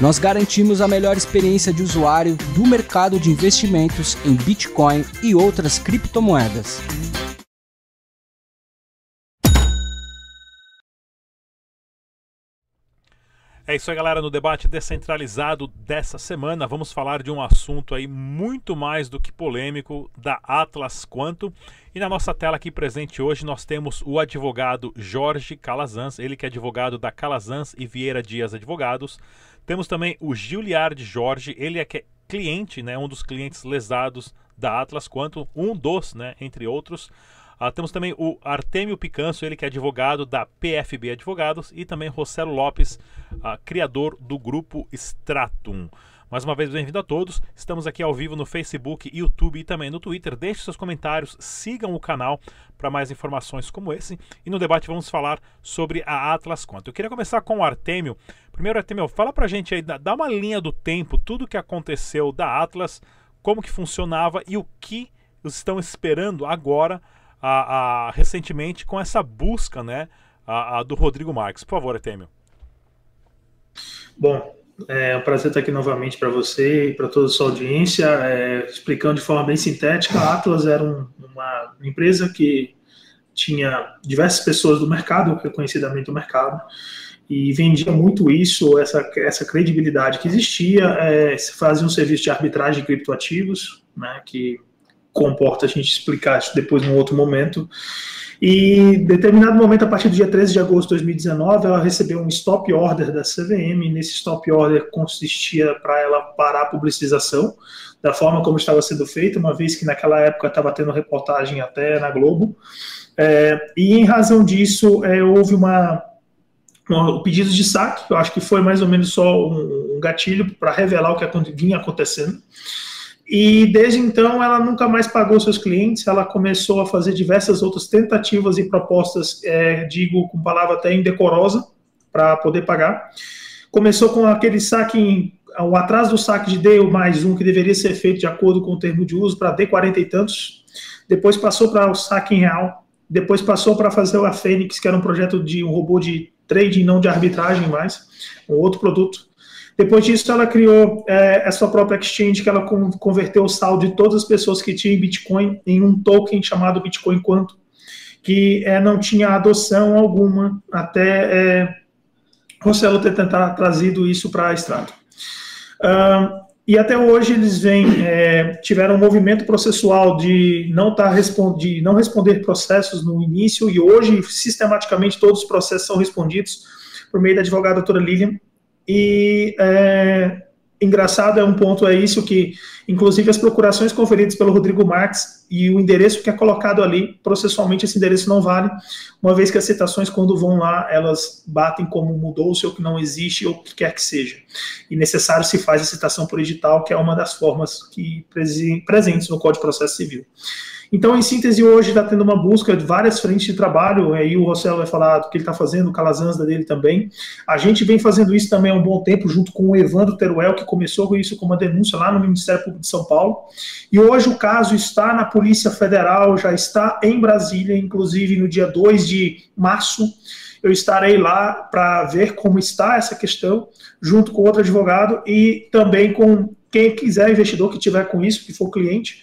Nós garantimos a melhor experiência de usuário do mercado de investimentos em Bitcoin e outras criptomoedas. É isso aí, galera. No debate descentralizado dessa semana, vamos falar de um assunto aí muito mais do que polêmico da Atlas Quanto. E na nossa tela aqui presente hoje nós temos o advogado Jorge Calazans, ele que é advogado da Calazans e Vieira Dias Advogados. Temos também o Giliard Jorge, ele é que é cliente, né, um dos clientes lesados da Atlas Quanto, um dos, né, entre outros. Uh, temos também o Artemio Picanso, ele que é advogado da PFB Advogados, e também Rossello Lopes, uh, criador do grupo Stratum. Mais uma vez, bem-vindo a todos. Estamos aqui ao vivo no Facebook, YouTube e também no Twitter. Deixe seus comentários, sigam o canal para mais informações como esse. E no debate vamos falar sobre a Atlas Conta. Eu queria começar com o Artemio. Primeiro, Artemio, fala para a gente aí, dá uma linha do tempo, tudo o que aconteceu da Atlas, como que funcionava e o que estão esperando agora, a, a, recentemente, com essa busca né, a, do Rodrigo Marques. Por favor, Artemio. Bom, é um prazer estar aqui novamente para você e para toda a sua audiência. É, explicando de forma bem sintética, a Atlas era um, uma empresa que tinha diversas pessoas do mercado, reconhecidamente do mercado, e vendia muito isso, essa, essa credibilidade que existia. É, fazia um serviço de arbitragem de criptoativos, né, que comporta a gente explicar isso depois num outro momento. E determinado momento, a partir do dia 13 de agosto de 2019, ela recebeu um stop order da CVM. Nesse stop order consistia para ela parar a publicização da forma como estava sendo feita, uma vez que naquela época estava tendo reportagem até na Globo. É, e em razão disso, é, houve uma, um pedido de saque, eu acho que foi mais ou menos só um, um gatilho para revelar o que vinha acontecendo. E desde então ela nunca mais pagou seus clientes, ela começou a fazer diversas outras tentativas e propostas, é, digo com palavra até indecorosa, para poder pagar. Começou com aquele saque, o atraso do saque de D mais um, que deveria ser feito de acordo com o termo de uso, para D40 e tantos. Depois passou para o saque em real. Depois passou para fazer a Fênix, que era um projeto de um robô de trading, não de arbitragem mais, um outro produto. Depois disso, ela criou é, a sua própria exchange, que ela converteu o saldo de todas as pessoas que tinham Bitcoin em um token chamado Bitcoin Quanto, que é, não tinha adoção alguma até é, Rossello ter tentado trazido isso para a estrada. Uh, e até hoje eles vêm, é, tiveram um movimento processual de não, tá de não responder processos no início, e hoje, sistematicamente, todos os processos são respondidos por meio da advogada doutora Lilian, e é, engraçado é um ponto é isso que, inclusive, as procurações conferidas pelo Rodrigo Marques e o endereço que é colocado ali, processualmente esse endereço não vale, uma vez que as citações, quando vão lá, elas batem como mudou-se ou que não existe ou o que quer que seja. E necessário se faz a citação por edital, que é uma das formas que presentes no Código de Processo Civil. Então, em síntese, hoje está tendo uma busca de várias frentes de trabalho, aí o Rossello vai falar do que ele está fazendo, o Calazans dele também. A gente vem fazendo isso também há um bom tempo, junto com o Evandro Teruel, que começou com isso com uma denúncia lá no Ministério Público de São Paulo. E hoje o caso está na Polícia Federal, já está em Brasília, inclusive no dia 2 de março. Eu estarei lá para ver como está essa questão, junto com outro advogado e também com quem quiser, investidor que tiver com isso, que for cliente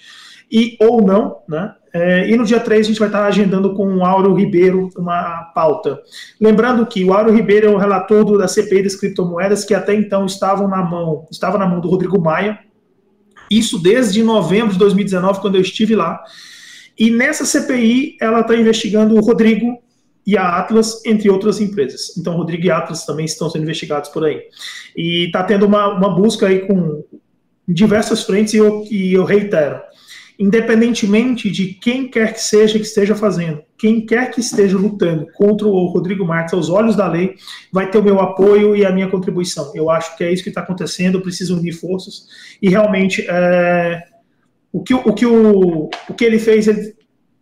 e ou não, né? É, e no dia 3 a gente vai estar agendando com o Auro Ribeiro uma pauta. Lembrando que o Auro Ribeiro é o relator do, da CPI das criptomoedas que até então estavam na mão, estava na mão do Rodrigo Maia. Isso desde novembro de 2019, quando eu estive lá. E nessa CPI ela está investigando o Rodrigo e a Atlas, entre outras empresas. Então, Rodrigo e Atlas também estão sendo investigados por aí. E está tendo uma, uma busca aí com diversas frentes, e eu, e eu reitero independentemente de quem quer que seja que esteja fazendo. quem quer que esteja lutando contra o Rodrigo Marques aos olhos da lei vai ter o meu apoio e a minha contribuição. Eu acho que é isso que está acontecendo, eu preciso unir forças e realmente é, o, que, o, que o, o que ele fez, ele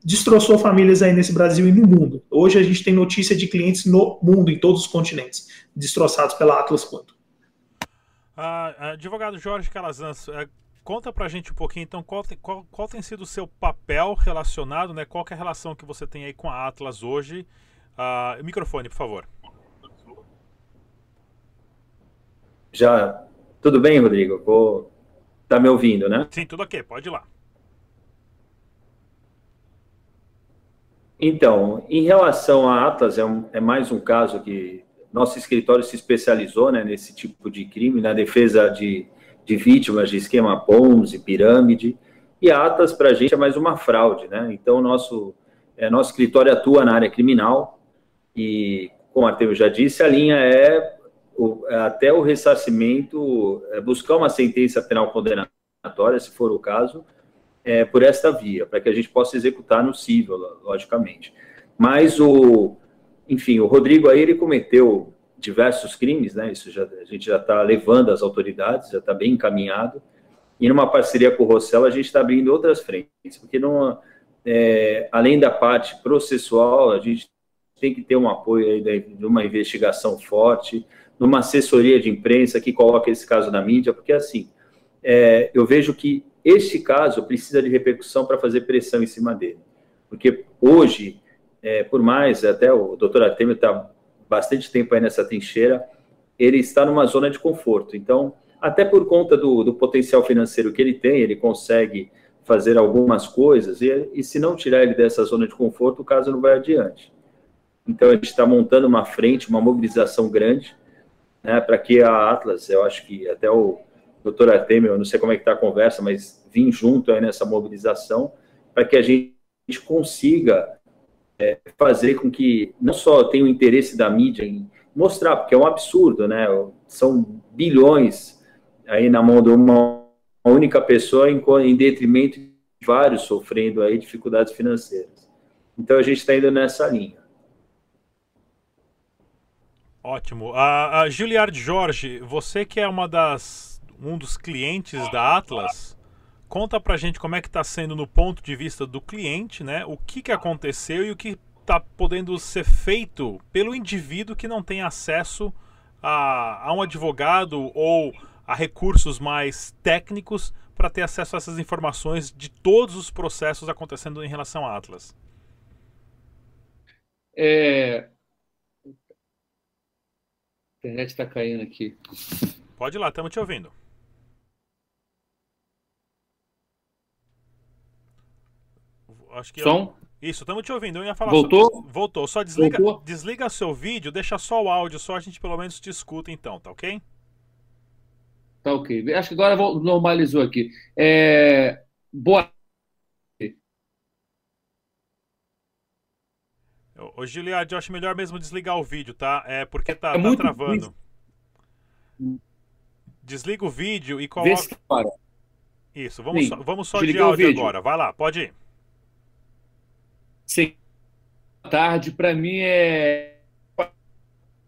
destroçou famílias aí nesse Brasil e no mundo. Hoje a gente tem notícia de clientes no mundo, em todos os continentes, destroçados pela Atlas Quanto. Ah, advogado Jorge Calazans, é, Conta pra gente um pouquinho, então, qual, qual, qual tem sido o seu papel relacionado, né? Qual é a relação que você tem aí com a Atlas hoje? Uh, microfone, por favor. Já. Tudo bem, Rodrigo? Vou... Tá me ouvindo, né? Sim, tudo ok, pode ir lá. Então, em relação à Atlas, é, um, é, mais um caso que nosso escritório se especializou né, nesse tipo de crime, na defesa de de vítimas de esquema Ponzi, pirâmide, e Atas para a gente é mais uma fraude, né? Então, nosso, é, nosso escritório atua na área criminal e, como Artemio já disse, a linha é, o, é até o ressarcimento, é buscar uma sentença penal condenatória, se for o caso, é, por esta via, para que a gente possa executar no civil, logicamente. Mas o, enfim, o Rodrigo aí ele cometeu diversos crimes, né? Isso já, a gente já está levando as autoridades, já está bem encaminhado. E numa parceria com o Rossell, a gente está abrindo outras frentes, porque não, é, além da parte processual, a gente tem que ter um apoio de uma investigação forte, numa assessoria de imprensa que coloque esse caso na mídia, porque assim, é, eu vejo que este caso precisa de repercussão para fazer pressão em cima dele. Porque hoje, é, por mais, até o doutor Artemio está bastante tempo aí nessa trincheira, ele está numa zona de conforto. Então, até por conta do, do potencial financeiro que ele tem, ele consegue fazer algumas coisas, e, e se não tirar ele dessa zona de conforto, o caso não vai adiante. Então, a gente está montando uma frente, uma mobilização grande, né, para que a Atlas, eu acho que até o doutor Artemio, eu não sei como é que está a conversa, mas vim junto aí nessa mobilização, para que a gente consiga é, fazer com que não só tenha o interesse da mídia em mostrar, porque é um absurdo, né? São bilhões aí na mão de uma única pessoa em, em detrimento de vários sofrendo aí dificuldades financeiras. Então a gente está indo nessa linha. Ótimo. A, a Giliard Jorge, você que é uma das um dos clientes da Atlas, Conta pra gente como é que está sendo no ponto de vista do cliente, né? O que, que aconteceu e o que está podendo ser feito pelo indivíduo que não tem acesso a, a um advogado ou a recursos mais técnicos para ter acesso a essas informações de todos os processos acontecendo em relação à Atlas. É... A internet está caindo aqui. Pode ir lá, estamos te ouvindo. Acho que Som? Eu... Isso, estamos te ouvindo. Eu ia falar Voltou? Só... Voltou. Só desliga, Voltou? desliga seu vídeo, deixa só o áudio, só a gente pelo menos te escuta então, tá ok? Tá ok. Acho que agora normalizou aqui. É... Boa. Ô, Giliad, eu acho melhor mesmo desligar o vídeo, tá? É porque tá, é tá travando. Desliga o vídeo e coloca. Isso, vamos só, vamos só de áudio agora. Vai lá, pode ir. Sim. Tarde, para mim, é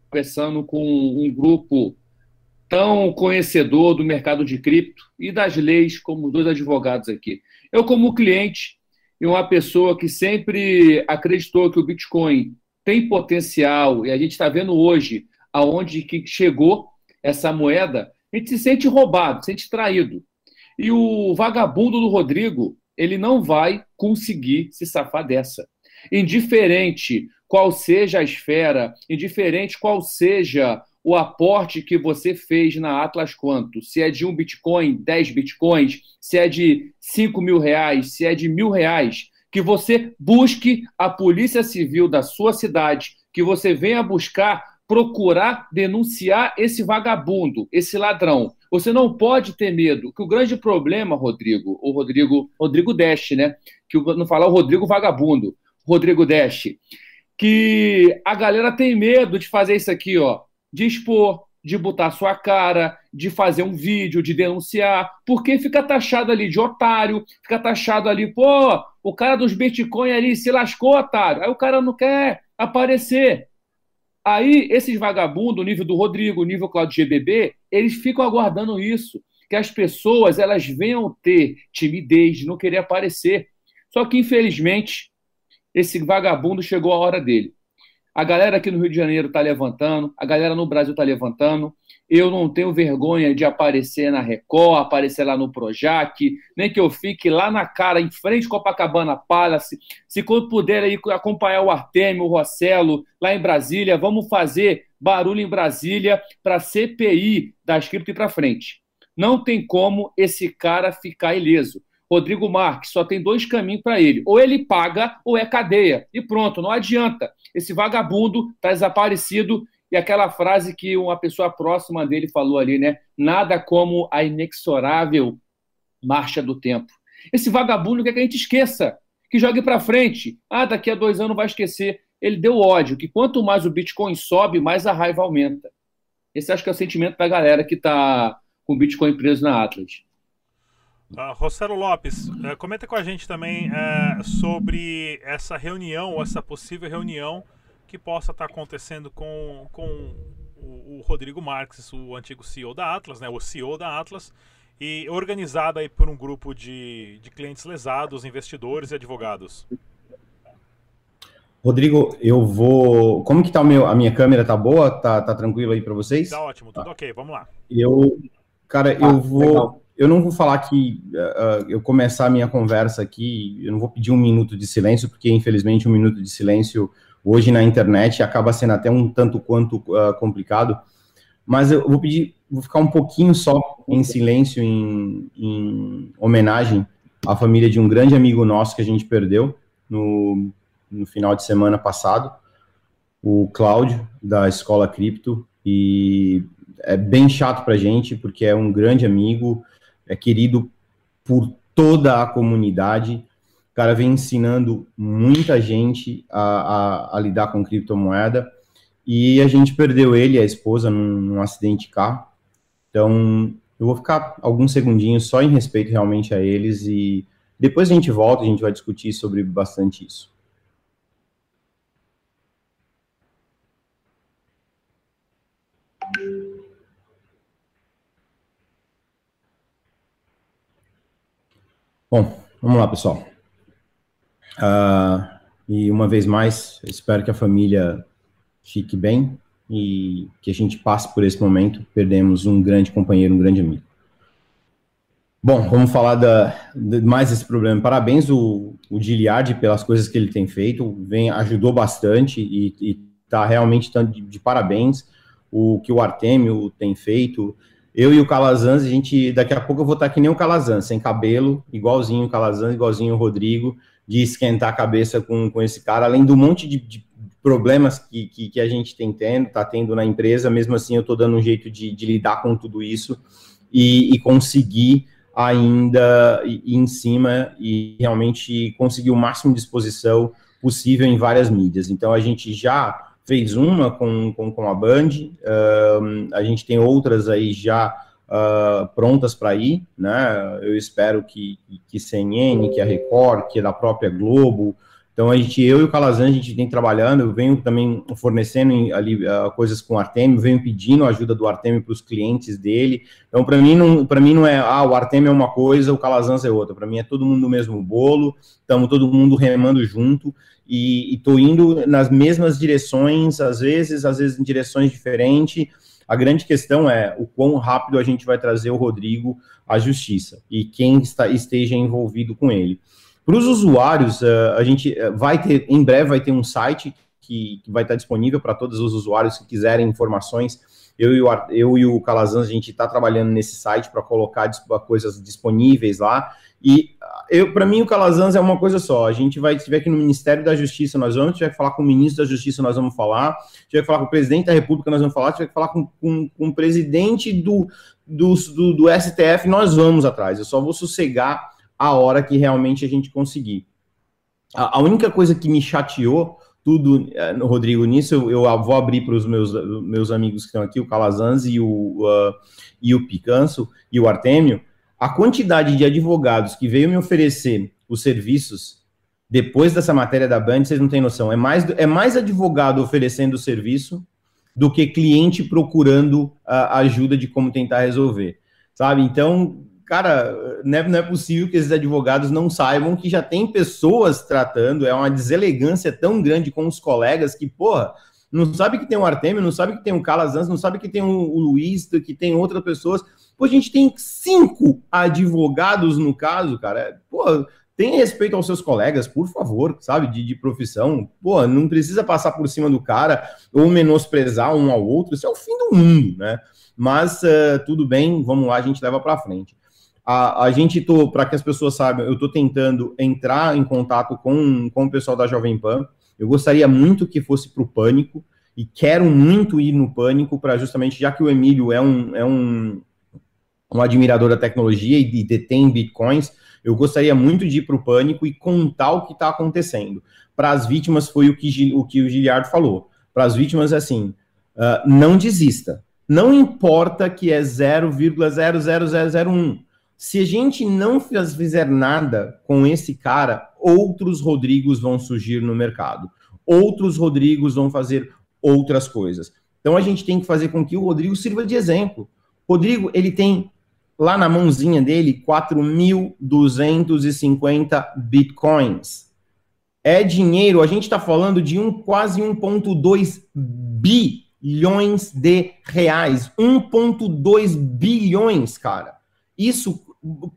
conversando com um grupo tão conhecedor do mercado de cripto e das leis como dois advogados aqui. Eu, como cliente e uma pessoa que sempre acreditou que o Bitcoin tem potencial, e a gente está vendo hoje aonde que chegou essa moeda, a gente se sente roubado, se sente traído. E o vagabundo do Rodrigo, ele não vai conseguir se safar dessa. Indiferente qual seja a esfera, indiferente qual seja o aporte que você fez na Atlas Quanto, se é de um Bitcoin, 10 Bitcoins, se é de 5 mil reais, se é de mil reais, que você busque a Polícia Civil da sua cidade, que você venha buscar procurar denunciar esse vagabundo, esse ladrão. Você não pode ter medo, que o grande problema, Rodrigo, o Rodrigo, Rodrigo Deste, né? Que não falar o Rodrigo vagabundo, Rodrigo Deste, que a galera tem medo de fazer isso aqui, ó, de expor, de botar sua cara, de fazer um vídeo, de denunciar, porque fica taxado ali de otário, fica taxado ali, pô, O cara dos Bitcoin ali se lascou, otário. Aí o cara não quer aparecer. Aí, esses vagabundos, nível do Rodrigo, nível Claudio GBB, eles ficam aguardando isso. Que as pessoas elas venham ter timidez de não querer aparecer. Só que, infelizmente, esse vagabundo chegou a hora dele. A galera aqui no Rio de Janeiro está levantando, a galera no Brasil está levantando. Eu não tenho vergonha de aparecer na Record, aparecer lá no Projac, nem que eu fique lá na cara, em frente Copacabana Palace. Se quando puder aí acompanhar o Artemio, o Rossello, lá em Brasília, vamos fazer barulho em Brasília para CPI das cripto e para frente. Não tem como esse cara ficar ileso. Rodrigo Marques, só tem dois caminhos para ele. Ou ele paga ou é cadeia. E pronto, não adianta. Esse vagabundo está desaparecido. E aquela frase que uma pessoa próxima dele falou ali, né? Nada como a inexorável marcha do tempo. Esse vagabundo quer que a gente esqueça, que jogue para frente. Ah, daqui a dois anos vai esquecer. Ele deu ódio, que quanto mais o Bitcoin sobe, mais a raiva aumenta. Esse acho que é o sentimento da galera que está com o Bitcoin preso na Atlas. Uh, Rossello Lopes, uh, comenta com a gente também uh, sobre essa reunião, essa possível reunião que possa estar acontecendo com, com o, o, Rodrigo Marques, o antigo CEO da Atlas, né, o CEO da Atlas, e organizada aí por um grupo de, de clientes lesados, investidores e advogados. Rodrigo, eu vou. Como que tá o meu? A minha câmera tá boa? Tá, tá tranquilo aí para vocês? Tá ótimo, tudo tá. ok, vamos lá. Eu, cara, eu ah, vou. Legal eu não vou falar que uh, eu começar a minha conversa aqui, eu não vou pedir um minuto de silêncio, porque infelizmente um minuto de silêncio hoje na internet acaba sendo até um tanto quanto uh, complicado. Mas eu vou pedir, vou ficar um pouquinho só em silêncio, em, em homenagem à família de um grande amigo nosso que a gente perdeu no, no final de semana passado, o Cláudio, da Escola Cripto, e é bem chato para a gente, porque é um grande amigo, é querido por toda a comunidade. O cara vem ensinando muita gente a, a, a lidar com criptomoeda. E a gente perdeu ele e a esposa num, num acidente de carro. Então, eu vou ficar alguns segundinhos só em respeito realmente a eles e depois a gente volta, a gente vai discutir sobre bastante isso. Bom, vamos lá, pessoal. Uh, e uma vez mais, espero que a família fique bem e que a gente passe por esse momento. Perdemos um grande companheiro, um grande amigo. Bom, vamos falar da, de mais desse problema. Parabéns o, o Giliard pelas coisas que ele tem feito, vem ajudou bastante e está realmente de, de parabéns o que o Artemio tem feito eu e o Calazans, a gente, daqui a pouco eu vou estar que nem o Calazans, sem cabelo, igualzinho o Calazans, igualzinho o Rodrigo, de esquentar a cabeça com, com esse cara, além do monte de, de problemas que, que, que, a gente tem tendo, tá tendo na empresa, mesmo assim eu estou dando um jeito de, de, lidar com tudo isso e, e conseguir ainda ir em cima e realmente conseguir o máximo de exposição possível em várias mídias. Então a gente já fez uma com, com, com a Band, uh, a gente tem outras aí já uh, prontas para ir, né? Eu espero que, que CNN, que a Record, que a própria Globo. Então, a gente, eu e o Calazan, a gente vem trabalhando, eu venho também fornecendo ali uh, coisas com o Artemio, venho pedindo a ajuda do Artemio para os clientes dele. Então, para mim, não, para mim não é, ah, o Artemio é uma coisa, o Calazans é outra. Para mim é todo mundo no mesmo bolo, estamos todo mundo remando junto e estou indo nas mesmas direções, às vezes, às vezes em direções diferentes. A grande questão é o quão rápido a gente vai trazer o Rodrigo à justiça e quem está, esteja envolvido com ele. Para os usuários, eh, a gente eh, vai ter, em breve vai ter um site que, que vai estar disponível para todos os usuários que quiserem informações. Eu e o, eu e o Calazans, a gente está trabalhando nesse site para colocar coisas disponíveis lá. E eu, para mim, o Calazans é uma coisa só. A gente vai, tiver aqui no Ministério da Justiça, nós vamos, tiver que falar com o ministro da Justiça, nós vamos falar, tiver que falar com o presidente da República, nós vamos falar, tiver que falar com, com, com o presidente do, do, do, do STF, nós vamos atrás. Eu só vou sossegar a hora que realmente a gente conseguir. A, a única coisa que me chateou tudo, eh, Rodrigo, nisso eu, eu vou abrir para os meus, meus amigos que estão aqui, o Calazans e o, uh, e o Picanso e o Artêmio, a quantidade de advogados que veio me oferecer os serviços Depois dessa matéria da Band, vocês não têm noção. É mais, é mais advogado oferecendo serviço do que cliente procurando a ajuda de como tentar resolver, sabe? Então, cara, não é, não é, possível que esses advogados não saibam que já tem pessoas tratando, é uma deselegância tão grande com os colegas que, porra, não sabe que tem um Artemio, não sabe que tem um Calazans, não sabe que tem o Luiz, que tem outras pessoas. Pô, a gente tem cinco advogados no caso, cara. Pô, tenha respeito aos seus colegas, por favor, sabe, de, de, profissão. Pô, não precisa passar por cima do cara ou menosprezar um ao outro, isso é o fim do mundo, né? Mas uh, tudo bem, vamos lá, a gente leva para frente. A, a gente para que as pessoas saibam, eu estou tentando entrar em contato com, com o pessoal da Jovem Pan. Eu gostaria muito que fosse para o Pânico e quero muito ir no Pânico para justamente, já que o Emílio é um, é um, um admirador da tecnologia e detém bitcoins, eu gostaria muito de ir para o pânico e contar o que está acontecendo. Para as vítimas, foi o que o, que o falou. Para as vítimas, assim, uh, não desista. Não importa que é 0,00001. Se a gente não fizer nada com esse cara, outros Rodrigos vão surgir no mercado. Outros Rodrigos vão fazer outras coisas. Então a gente tem que fazer com que o Rodrigo sirva de exemplo. Rodrigo, ele tem lá na mãozinha dele 4.250 bitcoins. É dinheiro, a gente está falando de um quase 1,2 bilhões de reais. 1,2 bilhões, cara. Isso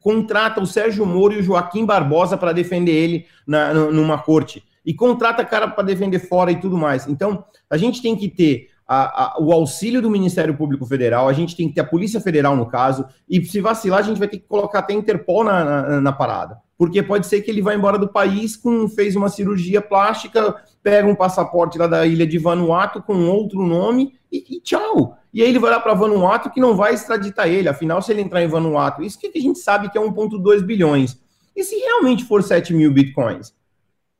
contrata o Sérgio Moro e o Joaquim Barbosa para defender ele na, numa corte. E contrata cara para defender fora e tudo mais. Então, a gente tem que ter a, a, o auxílio do Ministério Público Federal, a gente tem que ter a Polícia Federal no caso, e se vacilar, a gente vai ter que colocar até Interpol na, na, na parada. Porque pode ser que ele vá embora do país com fez uma cirurgia plástica, pega um passaporte lá da ilha de Vanuatu com outro nome e, e tchau. E aí ele vai lá para Vanuatu que não vai extraditar ele. Afinal, se ele entrar em Vanuatu, isso que a gente sabe que é 1,2 bilhões. E se realmente for 7 mil bitcoins?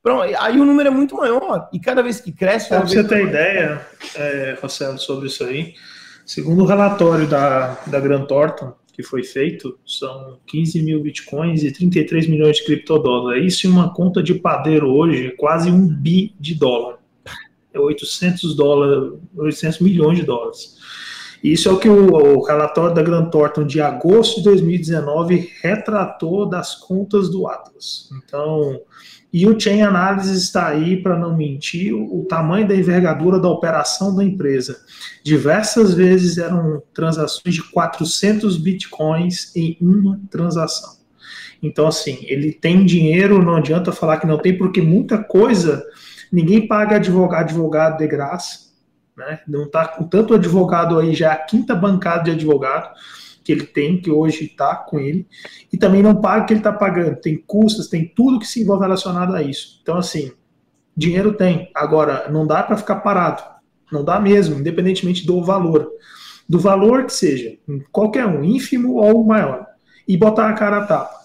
Pronto, aí o número é muito maior. E cada vez que cresce. Para você ter ideia, é, Marcelo, sobre isso aí, segundo o relatório da, da Grant Thornton, que foi feito, são 15 mil bitcoins e 33 milhões de criptodólares. Isso em uma conta de padeiro hoje é quase um bi de dólar. É 800 dólares, 800 milhões de dólares. Isso é o que o, o relatório da Grant Thornton de agosto de 2019 retratou das contas do Atlas. Então, e o Chain Analysis está aí para não mentir o, o tamanho da envergadura da operação da empresa. Diversas vezes eram transações de 400 bitcoins em uma transação. Então, assim, ele tem dinheiro, não adianta falar que não tem, porque muita coisa, ninguém paga advogado, advogado de graça, né? Não está com tanto advogado aí, já é a quinta bancada de advogado que ele tem, que hoje está com ele, e também não paga o que ele está pagando. Tem custos, tem tudo que se envolve relacionado a isso. Então, assim, dinheiro tem. Agora, não dá para ficar parado. Não dá mesmo, independentemente do valor. Do valor que seja, qualquer um, ínfimo ou maior. E botar a cara a tapa.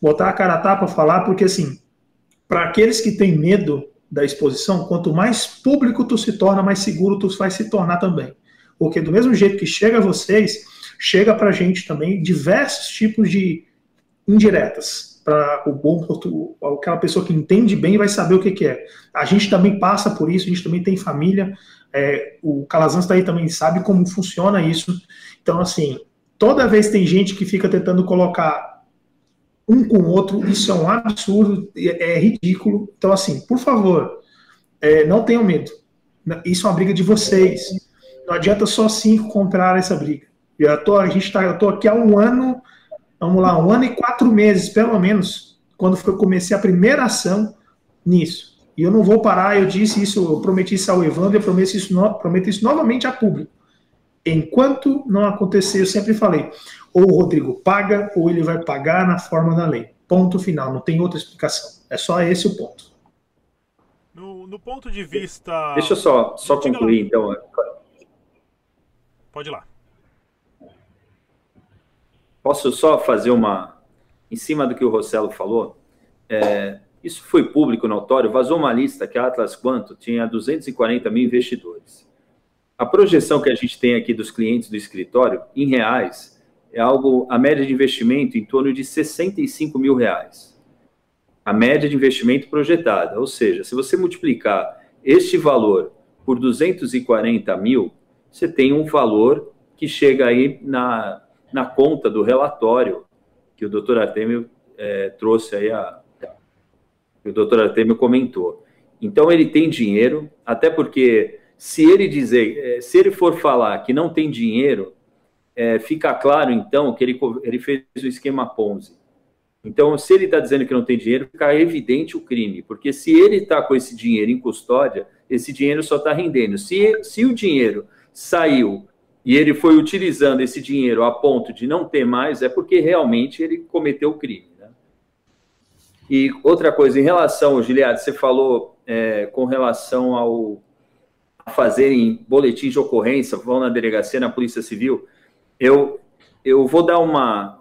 Botar a cara a tapa, falar, porque assim, para aqueles que têm medo da exposição, quanto mais público tu se torna, mais seguro tu vai se tornar também. Porque do mesmo jeito que chega a vocês, chega para a gente também diversos tipos de indiretas para o bom aquela pessoa que entende bem vai saber o que, que, é. A gente também passa por isso, a gente também tem família. É, o Calazans está aí também sabe como funciona isso. Então, assim, toda vez tem gente que fica tentando colocar um com o outro, isso é um absurdo, é, é ridículo. Então, assim, por favor, é, não tenham medo. Isso é uma briga de vocês. Não adianta só cinco comprar essa briga. Eu tô, a gente tá, eu tô aqui há um ano, vamos lá, um ano e quatro meses, pelo menos, quando eu comecei a primeira ação nisso. E eu não vou parar, eu disse isso, eu prometi isso ao Evandro, eu prometo isso, no, prometo isso novamente a público. Enquanto não acontecer, eu sempre falei, ou o Rodrigo paga, ou ele vai pagar na forma da lei. Ponto final, não tem outra explicação. É só esse o ponto. No, no ponto de vista. Deixa eu só, só concluir, então. Pode ir lá. Posso só fazer uma. Em cima do que o Rossello falou, é, isso foi público, notório, vazou uma lista que a Atlas Quanto tinha 240 mil investidores. A projeção que a gente tem aqui dos clientes do escritório, em reais, é algo, a média de investimento em torno de 65 mil reais. a média de investimento projetada. Ou seja, se você multiplicar este valor por 240 mil, você tem um valor que chega aí na, na conta do relatório que o doutor Artemio é, trouxe aí, a, que o doutor Artemio comentou. Então, ele tem dinheiro, até porque se ele dizer, é, se ele for falar que não tem dinheiro, é, fica claro, então, que ele, ele fez o esquema Ponzi. Então, se ele está dizendo que não tem dinheiro, fica evidente o crime, porque se ele está com esse dinheiro em custódia, esse dinheiro só está rendendo. Se, se o dinheiro saiu e ele foi utilizando esse dinheiro a ponto de não ter mais, é porque realmente ele cometeu o crime. Né? E outra coisa, em relação, Giliade, você falou é, com relação ao a fazerem boletins de ocorrência, vão na delegacia, na Polícia Civil, eu, eu vou dar uma.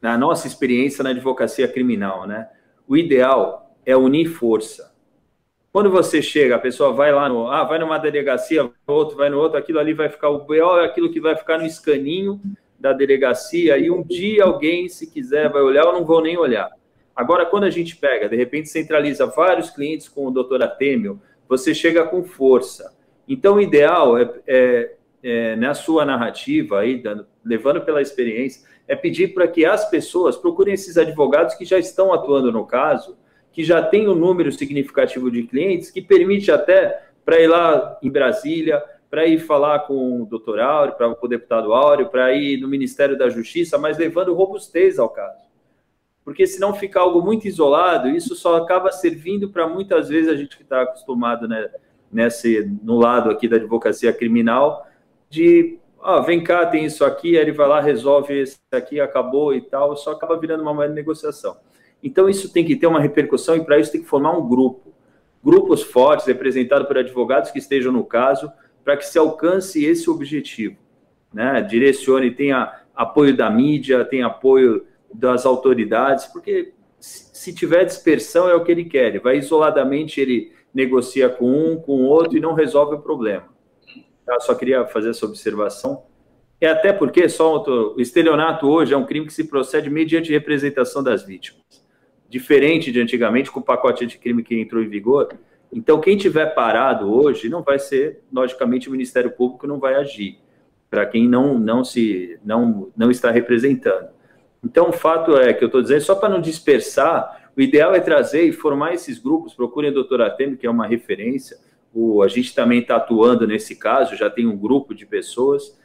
Na nossa experiência na advocacia criminal, né? O ideal é unir força. Quando você chega, a pessoa vai lá no. Ah, vai numa delegacia, outro vai no outro, aquilo ali vai ficar. O BO é aquilo que vai ficar no escaninho da delegacia, e um dia alguém, se quiser, vai olhar, eu não vou nem olhar. Agora, quando a gente pega, de repente centraliza vários clientes com o doutor Atêmio, você chega com força. Então, o ideal é, é, é na sua narrativa, aí, dando, levando pela experiência, é pedir para que as pessoas procurem esses advogados que já estão atuando no caso, que já têm um número significativo de clientes, que permite até para ir lá em Brasília, para ir falar com o doutor Áureo, para o deputado Áureo, para ir no Ministério da Justiça, mas levando robustez ao caso. Porque se não ficar algo muito isolado, isso só acaba servindo para muitas vezes a gente que está acostumado né, nesse, no lado aqui da advocacia criminal, de ah, vem cá, tem isso aqui, aí ele vai lá, resolve esse aqui, acabou e tal, só acaba virando uma negociação. Então, isso tem que ter uma repercussão e, para isso, tem que formar um grupo. Grupos fortes, representados por advogados que estejam no caso, para que se alcance esse objetivo. Né? Direcione, tenha apoio da mídia, tenha apoio das autoridades, porque se tiver dispersão é o que ele quer. Ele vai isoladamente, ele negocia com um, com outro e não resolve o problema. Eu só queria fazer essa observação. É até porque só o estelionato hoje é um crime que se procede mediante representação das vítimas. Diferente de antigamente, com o pacote anticrime que entrou em vigor. Então, quem tiver parado hoje não vai ser, logicamente, o Ministério Público não vai agir para quem não, não se não, não está representando. Então, o fato é que eu estou dizendo, só para não dispersar, o ideal é trazer e formar esses grupos. Procurem o doutor Atemi, que é uma referência, o, a gente também está atuando nesse caso, já tem um grupo de pessoas,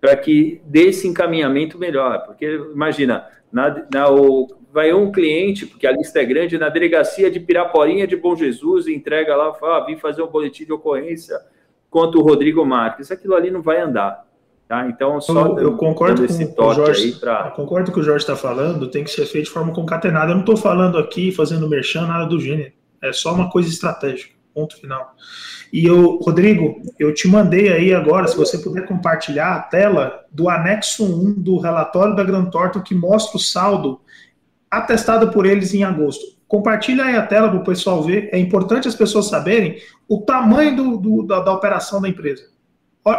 para que dê esse encaminhamento melhor. Porque, imagina, na, na, o, vai um cliente, porque a lista é grande, na delegacia de Piraporinha de Bom Jesus, entrega lá, fala, ah, vim fazer um boletim de ocorrência contra o Rodrigo Marques. Aquilo ali não vai andar. Tá? Então, só eu, eu concordo com o Jorge, pra... concordo com o Jorge está falando, tem que ser feito de forma concatenada. Eu não estou falando aqui, fazendo merchan, nada do gênero. É só uma coisa estratégica, ponto final. E eu, Rodrigo, eu te mandei aí agora, se você puder compartilhar a tela do anexo 1 do relatório da Grand Thornton que mostra o saldo atestado por eles em agosto. Compartilha aí a tela para o pessoal ver. É importante as pessoas saberem o tamanho do, do, da, da operação da empresa.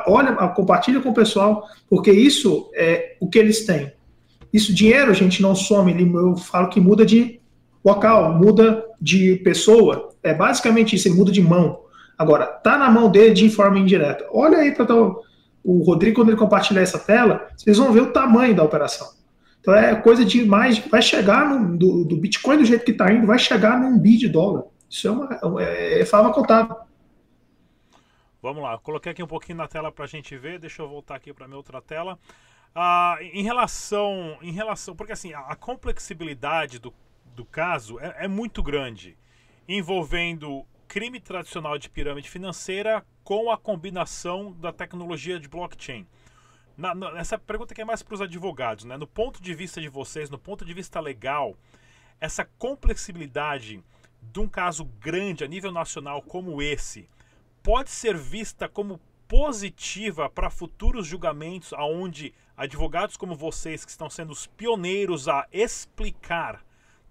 Olha, compartilha com o pessoal, porque isso é o que eles têm. Isso, dinheiro, gente não some, eu falo que muda de local, muda de pessoa. É basicamente isso, ele muda de mão. Agora, tá na mão dele de forma indireta. Olha aí para o Rodrigo, quando ele compartilhar essa tela, vocês vão ver o tamanho da operação. Então é coisa de mais. Vai chegar no, do, do Bitcoin do jeito que está indo, vai chegar num bi de dólar. Isso é uma é, é fala contábil. Vamos lá, coloquei aqui um pouquinho na tela para a gente ver. Deixa eu voltar aqui para minha outra tela. Ah, em relação, em relação, porque assim a complexibilidade do, do caso é, é muito grande, envolvendo crime tradicional de pirâmide financeira com a combinação da tecnologia de blockchain? Na, na, essa pergunta que é mais para os advogados, né? No ponto de vista de vocês, no ponto de vista legal, essa complexibilidade de um caso grande a nível nacional como esse pode ser vista como positiva para futuros julgamentos aonde advogados como vocês que estão sendo os pioneiros a explicar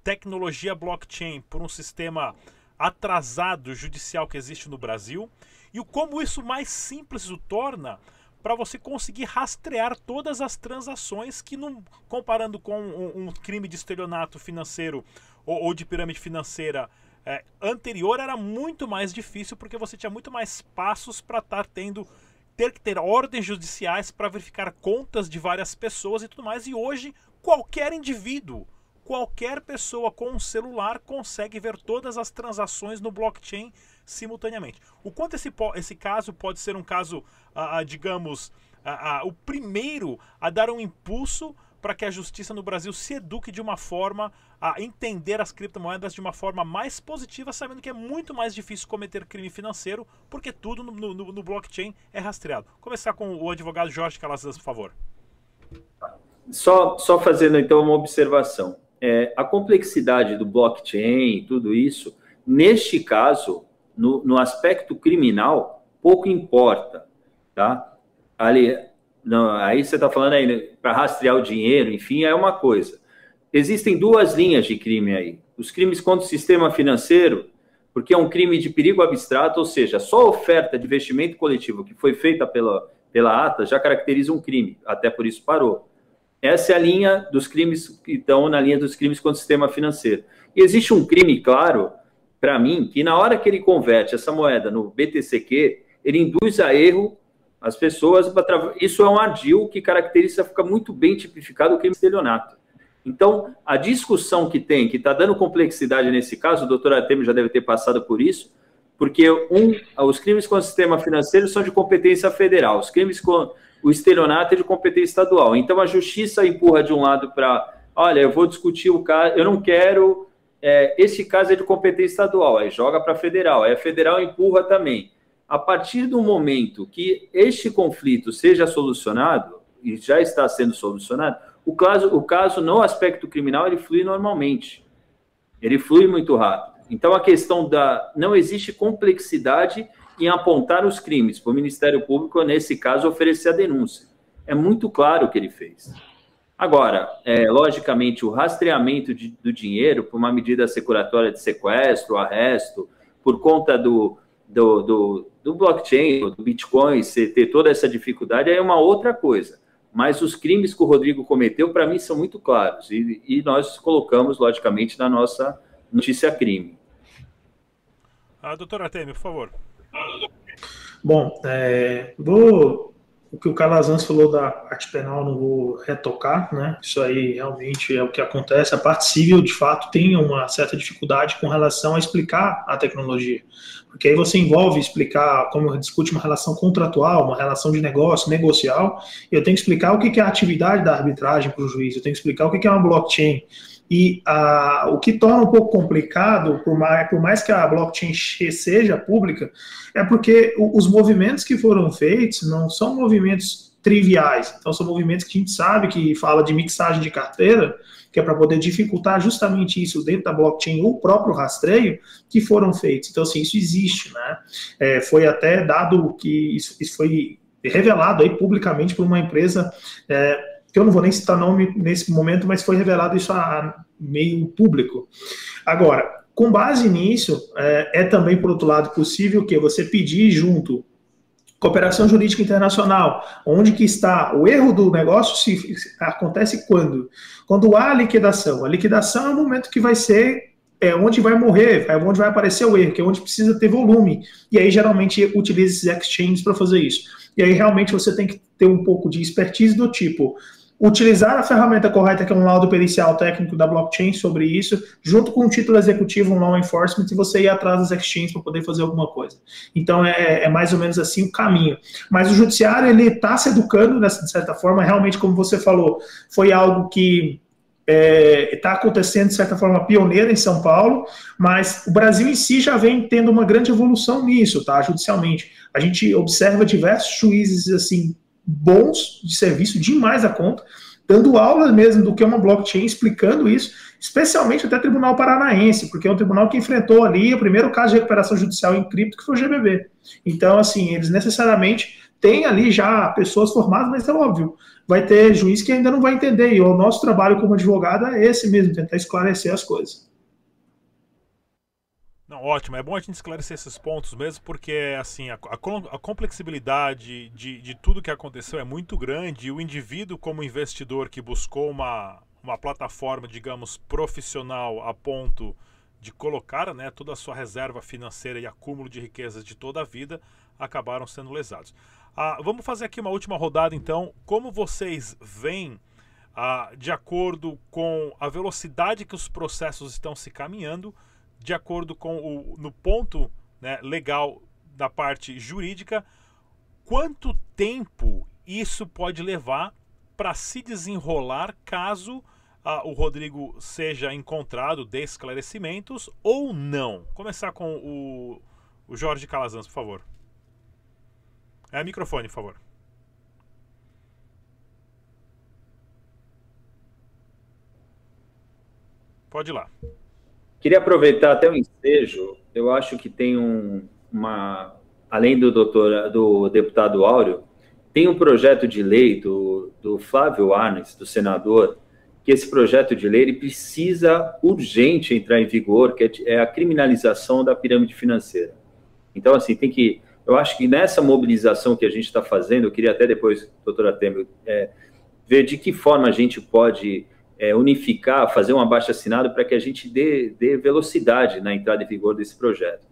tecnologia blockchain por um sistema atrasado judicial que existe no Brasil e o como isso mais simples o torna para você conseguir rastrear todas as transações que, não, comparando com um, um crime de estelionato financeiro ou, ou de pirâmide financeira é, anterior, era muito mais difícil porque você tinha muito mais passos para estar tá tendo ter que ter ordens judiciais para verificar contas de várias pessoas e tudo mais. E hoje, qualquer indivíduo, qualquer pessoa com um celular consegue ver todas as transações no blockchain simultaneamente. O quanto esse, esse caso pode ser um caso, uh, digamos, uh, o primeiro a dar um impulso para que a justiça no Brasil se eduque de uma forma a entender as criptomoedas de uma forma mais positiva, sabendo que é muito mais difícil cometer crime financeiro, porque tudo no, no, no blockchain é rastreado. Começar com o advogado Jorge Calazans, por favor. Só, só fazendo então uma observação. É, a complexidade do blockchain, tudo isso, neste caso, no, no aspecto criminal, pouco importa, tá? Ali, não, aí você está falando aí, né, para rastrear o dinheiro, enfim, é uma coisa. Existem duas linhas de crime aí. Os crimes contra o sistema financeiro, porque é um crime de perigo abstrato, ou seja, só a oferta de investimento coletivo que foi feita pela, pela ATA já caracteriza um crime, até por isso parou. Essa é a linha dos crimes que estão na linha dos crimes contra o sistema financeiro. E existe um crime, claro, para mim, que na hora que ele converte essa moeda no BTCQ, ele induz a erro as pessoas, isso é um ardil que caracteriza, fica muito bem tipificado o crime de estelionato. Então, a discussão que tem, que está dando complexidade nesse caso, o doutor Artemio já deve ter passado por isso, porque um, os crimes com o sistema financeiro são de competência federal, os crimes com o estelionato é de competência estadual. Então, a justiça empurra de um lado para, olha, eu vou discutir o caso, eu não quero, é, esse caso é de competência estadual, aí joga para federal, aí a federal empurra também a partir do momento que este conflito seja solucionado, e já está sendo solucionado, o caso, o caso no aspecto criminal ele flui normalmente. Ele flui muito rápido. Então a questão da. Não existe complexidade em apontar os crimes para o Ministério Público, nesse caso, oferecer a denúncia. É muito claro o que ele fez. Agora, é, logicamente, o rastreamento de, do dinheiro por uma medida securatória de sequestro, arresto, por conta do, do, do, do blockchain, do Bitcoin, você ter toda essa dificuldade, é uma outra coisa. Mas os crimes que o Rodrigo cometeu, para mim, são muito claros. E, e, nós colocamos, logicamente, na nossa notícia crime. Ah, doutor Artemio, por favor. Bom, é, vou o que o Calazans falou da parte penal não vou retocar, né? Isso aí realmente é o que acontece. A parte civil, de fato, tem uma certa dificuldade com relação a explicar a tecnologia. Porque aí você envolve explicar como discute uma relação contratual, uma relação de negócio, negocial, eu tenho que explicar o que é a atividade da arbitragem para o juiz, eu tenho que explicar o que é uma blockchain. E a, o que torna um pouco complicado, por mais, por mais que a blockchain seja pública, é porque os movimentos que foram feitos não são movimentos triviais. Então, são movimentos que a gente sabe que fala de mixagem de carteira, que é para poder dificultar justamente isso dentro da blockchain, o próprio rastreio, que foram feitos. Então, assim, isso existe, né? É, foi até dado que isso, isso, foi revelado aí publicamente por uma empresa. É, que eu não vou nem citar nome nesse momento, mas foi revelado isso a meio público. Agora, com base nisso, é, é também, por outro lado, possível que você pedir junto cooperação jurídica internacional, onde que está o erro do negócio se, acontece quando? Quando há liquidação. A liquidação é o momento que vai ser é onde vai morrer, é onde vai aparecer o erro, que é onde precisa ter volume. E aí geralmente utiliza esses exchanges para fazer isso. E aí realmente você tem que ter um pouco de expertise do tipo, utilizar a ferramenta correta, que é um laudo pericial técnico da blockchain sobre isso, junto com o título executivo, um law enforcement, e você ir atrás das exchanges para poder fazer alguma coisa. Então, é, é, mais ou menos assim o caminho. Mas o judiciário, ele está se educando, nessa, de certa forma, realmente, como você falou, foi algo que está é, tá acontecendo de certa forma pioneira em São Paulo, mas o Brasil em si já vem tendo uma grande evolução nisso, tá? Judicialmente, a gente observa diversos juízes assim bons de serviço demais a conta, dando aula mesmo do que é uma blockchain, explicando isso, especialmente até Tribunal Paranaense, porque é um tribunal que enfrentou ali o primeiro caso de recuperação judicial em cripto, que foi o GBB. Então, assim, eles necessariamente têm ali já pessoas formadas, mas é óbvio, vai ter juiz que ainda não vai entender, e o nosso trabalho como advogado é esse mesmo, tentar esclarecer as coisas. Ótimo. É bom a gente esclarecer esses pontos mesmo, porque assim a, a, a complexibilidade de, de tudo que aconteceu é muito grande e o indivíduo, como investidor que buscou uma, uma plataforma, digamos, profissional a ponto de colocar né, toda a sua reserva financeira e acúmulo de riquezas de toda a vida, acabaram sendo lesados. Ah, vamos fazer aqui uma última rodada, então. Como vocês veem, ah, de acordo com a velocidade que os processos estão se caminhando, de acordo com o no ponto né, legal da parte jurídica, quanto tempo isso pode levar para se desenrolar caso ah, o Rodrigo seja encontrado de esclarecimentos ou não? Começar com o, o Jorge Calazans, por favor. É, microfone, por favor. Pode ir lá. Queria aproveitar até o ensejo. Eu acho que tem um, uma, além do doutor, do deputado Áureo, tem um projeto de lei do, do Flávio Arnes, do senador, que esse projeto de lei ele precisa urgente entrar em vigor, que é, é a criminalização da pirâmide financeira. Então, assim, tem que eu acho que nessa mobilização que a gente está fazendo, eu queria até depois, doutora Temer, é, ver de que forma a gente pode é, unificar, fazer um abaixo assinado para que a gente dê, dê, velocidade na entrada em vigor desse projeto.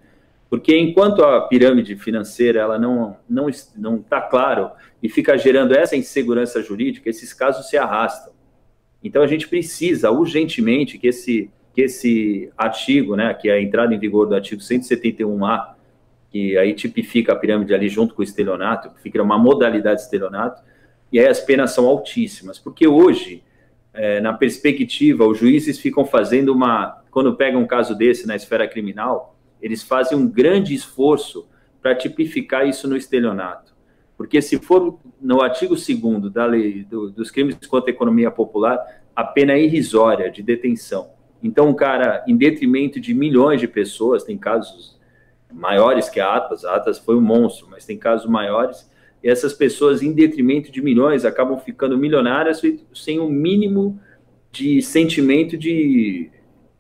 Porque enquanto a pirâmide financeira ela não não não está claro e fica gerando essa insegurança jurídica, esses casos se arrastam. Então a gente precisa urgentemente que esse que esse artigo, né, que é a entrada em vigor do artigo 171A que aí tipifica a pirâmide ali junto com o estelionato, fica uma modalidade de estelionato, e aí as penas são altíssimas, porque hoje, é, na perspectiva, os juízes ficam fazendo uma, quando pegam um caso desse na esfera criminal, eles fazem um grande esforço para tipificar isso no estelionato. Porque se for no artigo 2 da lei do, dos crimes contra a economia popular, a pena é irrisória de detenção. Então, o cara, em detrimento de milhões de pessoas, tem casos maiores que a Atlas. A Atlas foi um monstro, mas tem casos maiores. E essas pessoas, em detrimento de milhões, acabam ficando milionárias sem o um mínimo de sentimento de,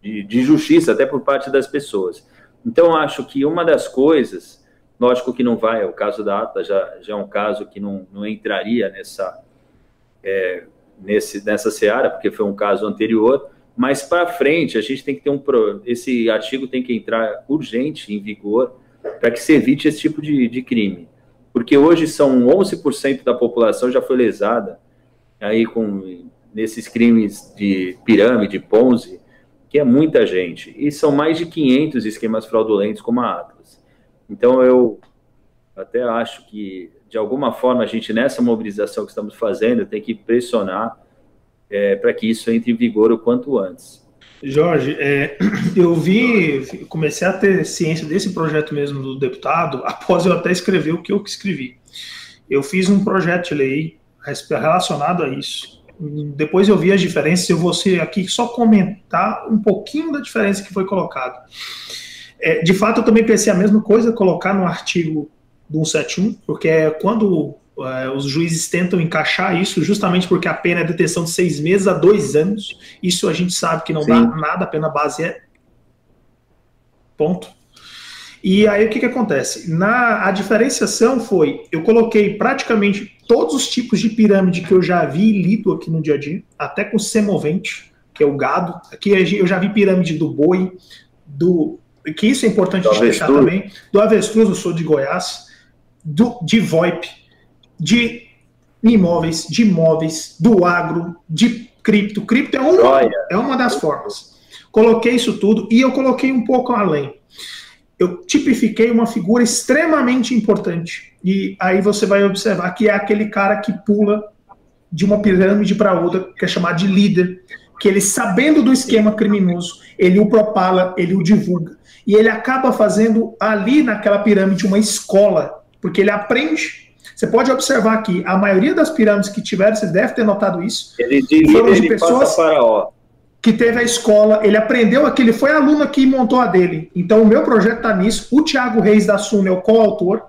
de, de, justiça, até por parte das pessoas. Então, acho que uma das coisas, lógico que não vai, o caso da Atlas já, já é um caso que não, não entraria nessa, é, nesse, nessa seara, porque foi um caso anterior, mas para frente, a gente tem que ter um. Esse artigo tem que entrar urgente, em vigor, para que se evite esse tipo de, de crime. Porque hoje são 11% da população já foi lesada aí com nesses crimes de pirâmide, Ponzi, que é muita gente. E são mais de 500 esquemas fraudulentos como a Atlas. Então eu até acho que, de alguma forma, a gente, nessa mobilização que estamos fazendo, tem que pressionar é, para que isso entre em vigor o quanto antes. Jorge, é, eu vi, comecei a ter ciência desse projeto mesmo do deputado após eu até escrever o que eu escrevi. Eu fiz um projeto de lei relacionado a isso. Depois eu vi as diferenças, eu vou ser aqui só comentar um pouquinho da diferença que foi colocada. É, de fato, eu também pensei a mesma coisa, colocar no artigo do 171, porque é quando os juízes tentam encaixar isso justamente porque a pena é detenção de seis meses a dois anos. Isso a gente sabe que não Sim. dá nada, a pena base é ponto. E aí o que, que acontece? Na, a diferenciação foi, eu coloquei praticamente todos os tipos de pirâmide que eu já vi e lido aqui no dia a dia, até com semovente, que é o gado. Aqui eu já vi pirâmide do boi, do que isso é importante destacar também, do avestruz, eu sou de Goiás, do, de VoIP, de imóveis, de imóveis, do agro, de cripto. Cripto é uma, é uma das formas. Coloquei isso tudo e eu coloquei um pouco além. Eu tipifiquei uma figura extremamente importante. E aí você vai observar que é aquele cara que pula de uma pirâmide para outra, que é chamado de líder, que ele, sabendo do esquema criminoso, ele o propala, ele o divulga. E ele acaba fazendo ali naquela pirâmide uma escola, porque ele aprende você pode observar que a maioria das pirâmides que tiveram, você deve ter notado isso. Ele diz, foram de pessoas que teve a escola, ele aprendeu aqui, ele foi aluno aqui e montou a dele. Então o meu projeto está nisso. O Tiago Reis da Suno é o coautor.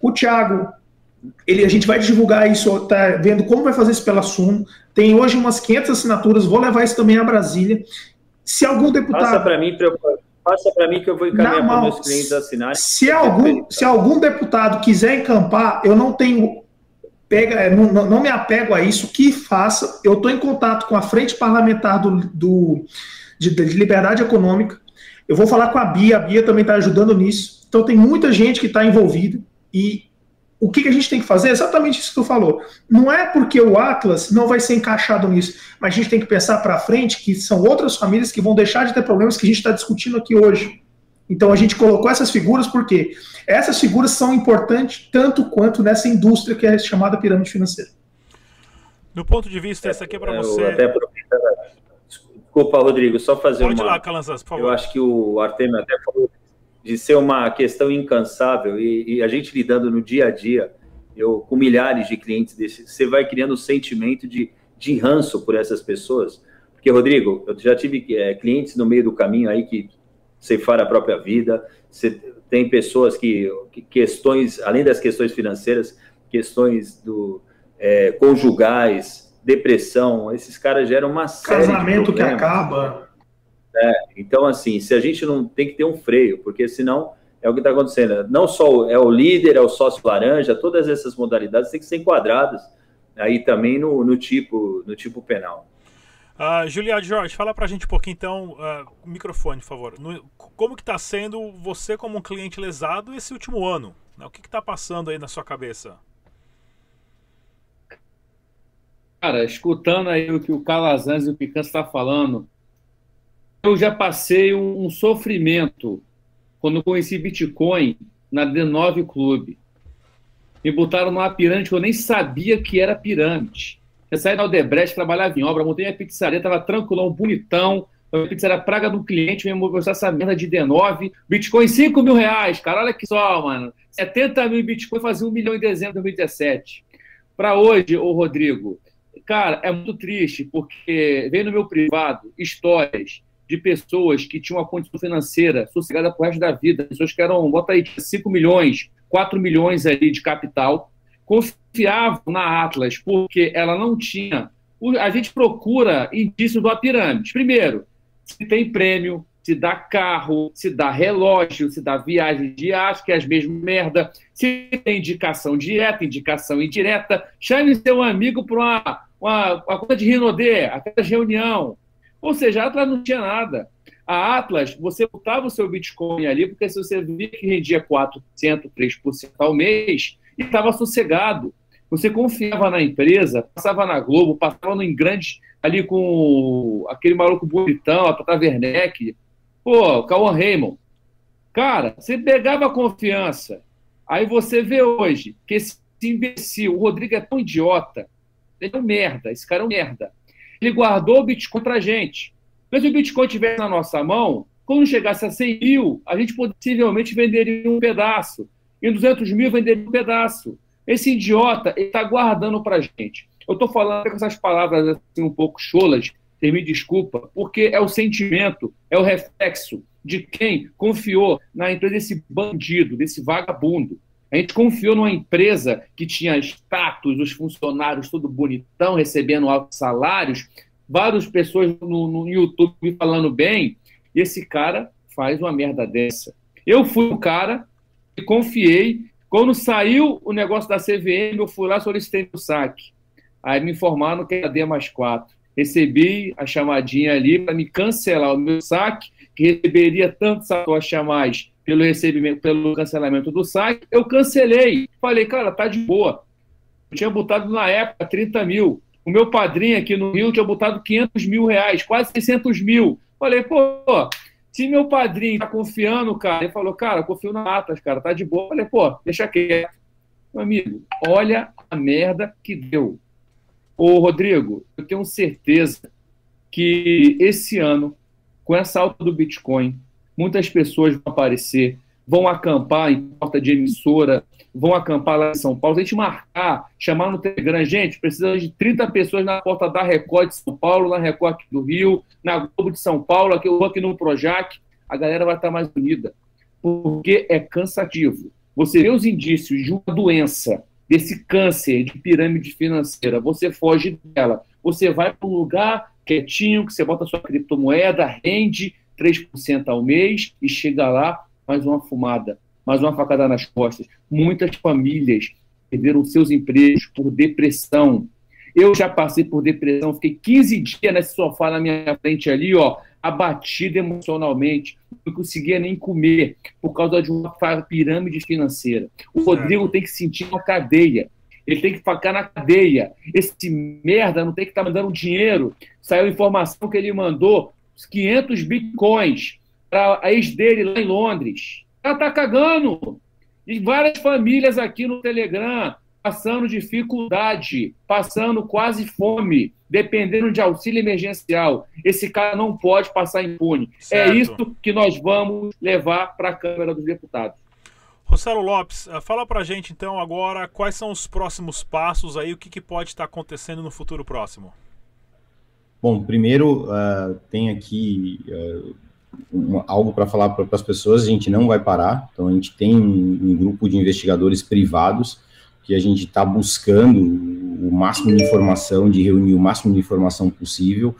O Tiago, ele, a gente vai divulgar isso, tá vendo como vai fazer isso pela Suno. Tem hoje umas 500 assinaturas, vou levar isso também a Brasília. Se algum deputado. Passa para mim eu passa para mim que eu vou encaminhar para meus clientes assinarem. Se algum, se algum deputado quiser encampar, eu não tenho. Pega, é, não, não me apego a isso, que faça. Eu estou em contato com a frente parlamentar do, do de, de, liberdade econômica. Eu vou falar com a Bia, a Bia também está ajudando nisso. Então tem muita gente que está envolvida e o que, que, a gente tem que fazer? É exatamente isso que tu falou. Não é porque o Atlas não vai ser encaixado nisso, mas a gente tem que pensar para frente que são outras famílias que vão deixar de ter problemas que a gente está discutindo aqui hoje. Então a gente colocou essas figuras porque essas figuras são importantes tanto quanto nessa indústria que é chamada pirâmide financeira. Do ponto de vista, esse aqui é para você. Até Desculpa, Rodrigo, só fazer Pode uma. Pode ir lá, Calanças, por favor. Eu acho que o Artemio até falou de ser uma questão incansável e, e, a gente lidando no dia a dia, eu com milhares de clientes desse, você vai criando um sentimento de, de ranço por essas pessoas. Porque, Rodrigo, eu já tive é, clientes no meio do caminho aí que ceifaram a própria vida, você tem pessoas que, que questões, além das questões financeiras, questões do é, conjugais, depressão, esses caras geram uma série Casamento que acaba. É, então, assim, se a gente não tem que ter um freio, porque senão é o que está acontecendo. Não só é o líder, é o sócio laranja, todas essas modalidades têm que ser enquadradas aí também no, no tipo no tipo penal. Uh, Juliana Jorge, fala para a gente um pouquinho então, uh, microfone, por favor. No, como que está sendo você como um cliente lesado esse último ano? Né? O que está passando aí na sua cabeça? Cara, escutando aí o que o Calazans e o Picança está falando, eu já passei um, um sofrimento quando conheci Bitcoin na D9 Clube. Me botaram numa pirâmide que eu nem sabia que era pirâmide. Eu saí da Aldebrecht, trabalhava em obra, montei minha pizzaria, tava tranquilão, bonitão. A pizza era praga do cliente, veio mostrar essa merda de D9. Bitcoin 5 mil reais, cara, olha que só, mano. 70 mil Bitcoin fazia um milhão em dezembro de 2017. Para hoje, ô Rodrigo, cara, é muito triste, porque vem no meu privado histórias de pessoas que tinham uma condição financeira sossegada pro resto da vida, pessoas que eram, bota aí, 5 milhões, 4 milhões ali de capital, confiavam na Atlas porque ela não tinha. A gente procura indício da pirâmide. Primeiro, se tem prêmio, se dá carro, se dá relógio, se dá viagem de acho que é as mesmas merda, se tem indicação direta, indicação indireta, chame seu amigo para uma, uma, uma coisa de Rinodê, aquela reunião, ou seja, a Atlas não tinha nada. A Atlas, você botava o seu Bitcoin ali, porque se você via que rendia 4%, 3% ao mês, e estava sossegado. Você confiava na empresa, passava na Globo, passava em grandes, ali com aquele maluco bonitão, a Tata Werneck, pô, Cauã Raymond. Cara, você pegava a confiança. Aí você vê hoje que esse imbecil, o Rodrigo é tão idiota, ele é um merda, esse cara é um merda ele guardou o Bitcoin para a gente. Mas se o Bitcoin estivesse na nossa mão, quando chegasse a 100 mil, a gente possivelmente venderia um pedaço. Em 200 mil, venderia um pedaço. Esse idiota está guardando para a gente. Eu estou falando com essas palavras assim, um pouco cholas, me desculpa, porque é o sentimento, é o reflexo de quem confiou na empresa desse bandido, desse vagabundo. A gente confiou numa empresa que tinha status, os funcionários tudo bonitão, recebendo altos salários, várias pessoas no, no YouTube falando bem, e esse cara faz uma merda dessa. Eu fui o cara que confiei. Quando saiu o negócio da CVM, eu fui lá solicitei o saque. Aí me informaram que era D mais 4. Recebi a chamadinha ali para me cancelar o meu saque, que receberia tanto satoshi a mais pelo recebimento, pelo cancelamento do site, eu cancelei. Falei, cara, tá de boa. Eu tinha botado na época 30 mil. O meu padrinho aqui no Rio tinha botado 500 mil reais, quase 600 mil. Falei, pô, se meu padrinho tá confiando, cara, ele falou, cara, eu confio na Atlas, cara, tá de boa. Falei, pô, deixa quieto. Meu amigo, olha a merda que deu. Ô, Rodrigo, eu tenho certeza que esse ano, com essa alta do Bitcoin, muitas pessoas vão aparecer, vão acampar em porta de emissora, vão acampar lá em São Paulo. Se a gente marcar, chamar no Telegram, gente, precisa de 30 pessoas na porta da Record de São Paulo, na Record do Rio, na Globo de São Paulo, aqui, aqui no Projac, a galera vai estar mais unida. Porque é cansativo. Você vê os indícios de uma doença, desse câncer de pirâmide financeira, você foge dela. Você vai para um lugar quietinho, que você bota sua criptomoeda, rende, 3% ao mês e chega lá, mais uma fumada, mais uma facada nas costas. Muitas famílias perderam seus empregos por depressão. Eu já passei por depressão, fiquei 15 dias nesse sofá na minha frente ali, ó, abatido emocionalmente, não conseguia nem comer por causa de uma pirâmide financeira. O Rodrigo tem que sentir uma cadeia. Ele tem que ficar na cadeia. Esse merda não tem que estar tá mandando dinheiro. Saiu informação que ele mandou 500 bitcoins para a ex dele lá em Londres. Ela tá cagando. E várias famílias aqui no Telegram passando dificuldade, passando quase fome, dependendo de auxílio emergencial. Esse cara não pode passar impune. É certo. É isso que nós vamos levar para a Câmara dos Deputados. Rossello Lopes, eh, fala para a gente então agora quais são os próximos passos aí, o que, que pode estar acontecendo no futuro próximo. Bom, primeiro uh, tem aqui uh, um, algo para falar para as pessoas, a gente não vai parar, então a gente tem um, um grupo de investigadores privados que a gente está buscando o máximo de informação, de reunir o máximo de informação possível.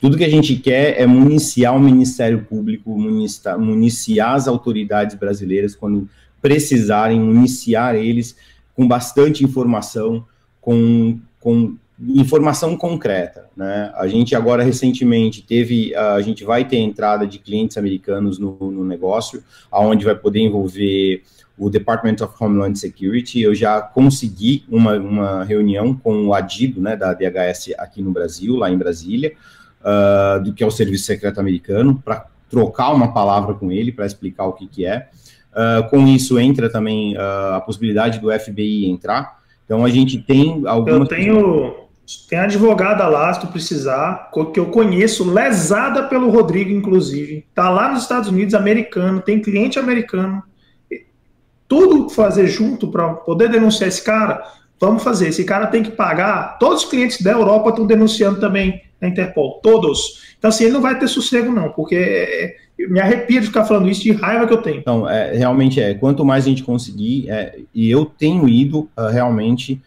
Tudo que a gente quer é municiar o Ministério Público, municiar, municiar as autoridades brasileiras quando precisarem, municiar eles com bastante informação, com, com informação concreta, né? A gente agora recentemente teve, a gente vai ter entrada de clientes americanos no, no negócio, aonde vai poder envolver o Department of Homeland Security. Eu já consegui uma, uma reunião com o Adido, né, da DHS aqui no Brasil, lá em Brasília, uh, do que é o Serviço Secreto Americano, para trocar uma palavra com ele, para explicar o que, que é. Uh, com isso entra também uh, a possibilidade do FBI entrar. Então a gente tem algumas. Eu tenho, tem advogada lá, se tu precisar, que eu conheço, lesada pelo Rodrigo, inclusive. Tá lá nos Estados Unidos, americano, tem cliente americano tudo fazer junto para poder denunciar esse cara, vamos fazer. Esse cara tem que pagar. Todos os clientes da Europa estão denunciando também na Interpol, todos. Então, assim, ele não vai ter sossego, não, porque é, me arrepio de ficar falando isso de raiva que eu tenho. Então, é, realmente é, quanto mais a gente conseguir, é, e eu tenho ido uh, realmente,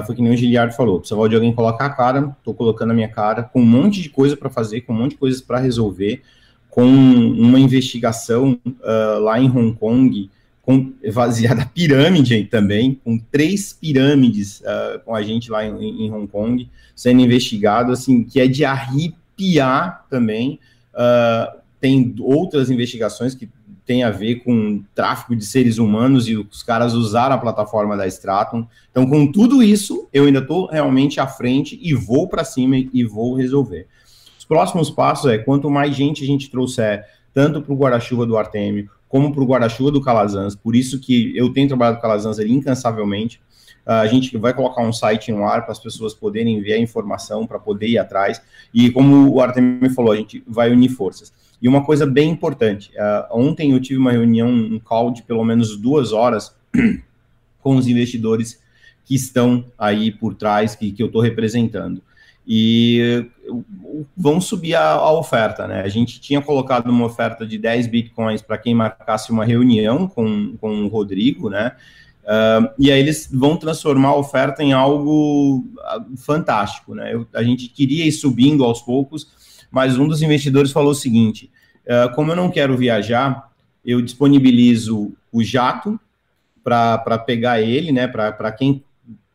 uh, foi que nem o Giliardo falou, precisava de alguém colocar a cara, estou colocando a minha cara, com um monte de coisa para fazer, com um monte de coisas para resolver, com uma investigação uh, lá em Hong Kong, com baseada pirâmide também, com três pirâmides uh, com a gente lá em, em, Hong Kong sendo investigado, assim, que é de arrepiar também. Tem outras investigações que tem a ver com tráfico de seres humanos e os caras usaram a plataforma da Stratum. Então, com tudo isso, eu ainda estou realmente à frente e vou para cima e vou resolver. Os próximos passos é quanto mais gente a gente trouxer, tanto para o guarda-chuva do Artemio, como para o guarda-chuva do Calazans. Por isso que eu tenho trabalhado com o Calazans ali incansavelmente. Uh, a gente vai colocar um site no ar para as pessoas poderem a informação, para poder ir atrás. E como o Artemio falou, a gente vai unir forças. E uma coisa bem importante: uh, ontem eu tive uma reunião, um call de pelo menos duas horas com os investidores que estão aí por trás, que, que eu estou representando e vão subir a, a, oferta, né? A gente tinha colocado uma oferta de 10 bitcoins para quem marcasse uma reunião com, com o Rodrigo, né? Uh, e aí eles vão transformar a oferta em algo ah, fantástico, né? Eu, a gente queria ir subindo aos poucos, mas um dos investidores falou o seguinte: uh, como eu não quero viajar, eu disponibilizo o jato para pegar ele, né? Para quem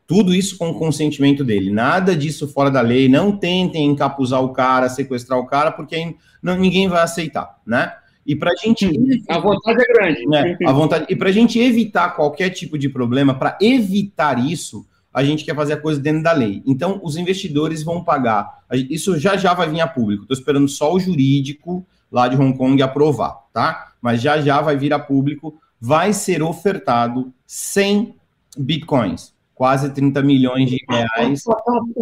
tudo isso com o consentimento dele. Nada disso fora da lei. Não tentem encapuzar o cara, sequestrar o cara, porque não, ninguém vai aceitar, né? E para a gente. A vontade é grande. Né, a vontade, e para a gente evitar qualquer tipo de problema, para evitar isso, a gente quer fazer a coisa dentro da lei. Então, os investidores vão pagar. Isso já já vai vir a público. Estou esperando só o jurídico lá de Hong Kong aprovar, tá? Mas já já vai vir a público. Vai ser ofertado 100 bitcoins quase 30 milhões de reais uh,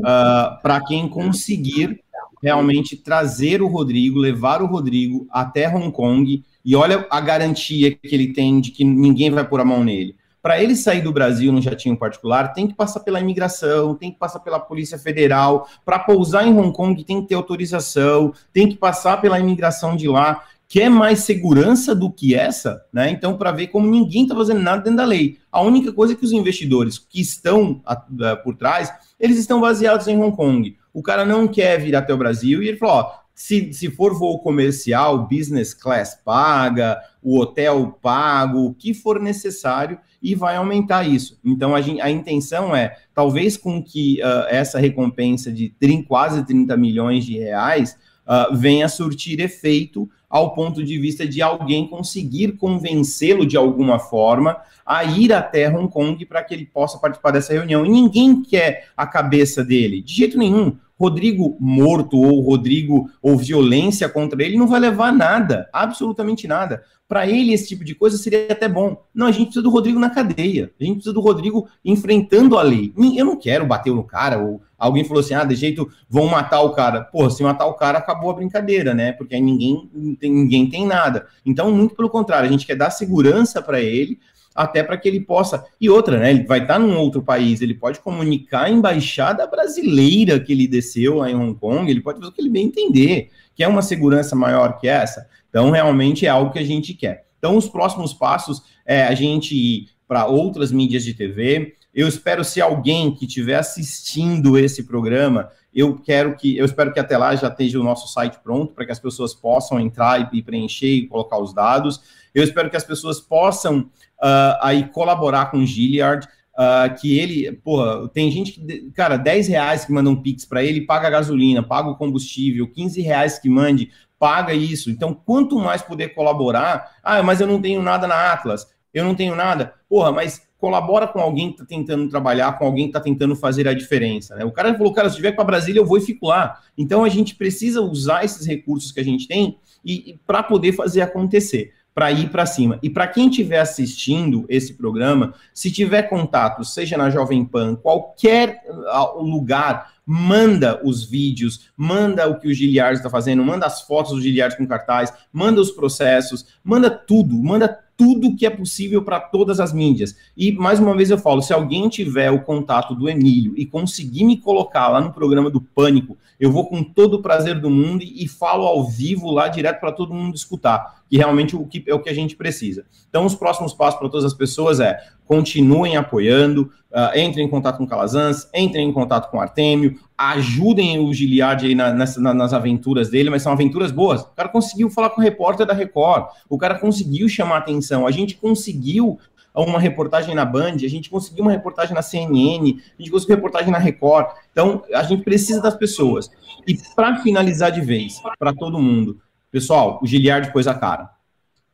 ah, para quem conseguir realmente trazer o Rodrigo, levar o Rodrigo até Hong Kong. E olha a garantia que ele tem de que ninguém vai pôr a mão nele. Para ele sair do Brasil no jatinho particular, tem que passar pela imigração, tem que passar pela Polícia Federal. Para pousar em Hong Kong, tem que ter autorização, tem que passar pela imigração de lá quer mais segurança do que essa, né? Então, para ver como ninguém está fazendo nada dentro da lei. A única coisa é que os investidores que estão a, por trás, eles estão baseados em Hong Kong. O cara não quer vir até o Brasil e ele falou: ó, Se, se for voo comercial, business class paga, o hotel pago, o que for necessário, e vai aumentar isso. Então, a, gente, a intenção é, talvez com que uh, essa recompensa de 30, quase 30 milhões de reais uh, venha surtir efeito ao ponto de vista de alguém conseguir convencê-lo de alguma forma a ir até Hong Kong para que ele possa participar dessa reunião. E ninguém quer a cabeça dele, de jeito nenhum. Rodrigo morto ou Rodrigo ou violência contra ele não vai levar nada, absolutamente nada. Para ele, esse tipo de coisa seria até bom. Não, a gente precisa do Rodrigo na cadeia. A gente precisa do Rodrigo enfrentando a lei. Eu não quero bater no cara, ou alguém falou assim: ah, de jeito vão matar o cara. Pô, se matar o cara, acabou a brincadeira, né? Porque aí ninguém, ninguém tem nada. Então, muito pelo contrário, a gente quer dar segurança para ele, até para que ele possa. E outra, né? Ele vai estar num outro país, ele pode comunicar a embaixada brasileira que ele desceu lá em Hong Kong, ele pode fazer o que ele bem entender, que é uma segurança maior que essa. Então, realmente é algo que a gente quer. Então, os próximos passos é a gente ir para outras mídias de TV. Eu espero se alguém que estiver assistindo esse programa, eu quero que, eu espero que até lá já esteja o nosso site pronto para que as pessoas possam entrar e, preencher e colocar os dados. Eu espero que as pessoas possam uh, aí colaborar com o Gilliard. Uh, que ele, porra, tem gente que, cara, 10 reais que manda um Pix para ele, paga a gasolina, paga o combustível, 15 reais que mande, paga isso. Então, quanto mais puder colaborar, ah, mas eu não tenho nada na Atlas, eu não tenho nada, porra, mas colabora com alguém que está tentando trabalhar, com alguém que está tentando fazer a diferença. Né? O cara falou, cara, se vier para Brasília, eu vou e fico lá. Então, a gente precisa usar esses recursos que a gente tem e, e para poder fazer acontecer para ir para cima. E para quem estiver assistindo esse programa, se tiver contato, seja na Jovem Pan, qualquer ah, lugar, manda os vídeos, manda o que o Giliard está fazendo, manda as fotos do Giliard com cartaz, manda os processos, manda tudo, manda tudo que é possível para todas as mídias. E mais uma vez eu falo, se alguém tiver o contato do Emílio e conseguir me colocar lá no programa do Pânico, eu vou com todo o prazer do mundo e, e falo ao vivo lá direto para todo mundo escutar, que realmente o que, é o que a gente precisa. Então, os próximos passos para todas as pessoas é continuem apoiando, uh, entrem em contato com Calazans, entrem em contato com Artemio, ajudem o Giliard aí na, nessa, na, nas aventuras dele, mas são aventuras boas. O cara conseguiu falar com o repórter da Record, o cara conseguiu chamar atenção, a gente conseguiu uma reportagem na Band, a gente conseguiu uma reportagem na CNN, a gente conseguiu reportagem na Record. Então, a gente precisa das pessoas. E para finalizar de vez, para todo mundo, pessoal, o Giliard pôs a cara.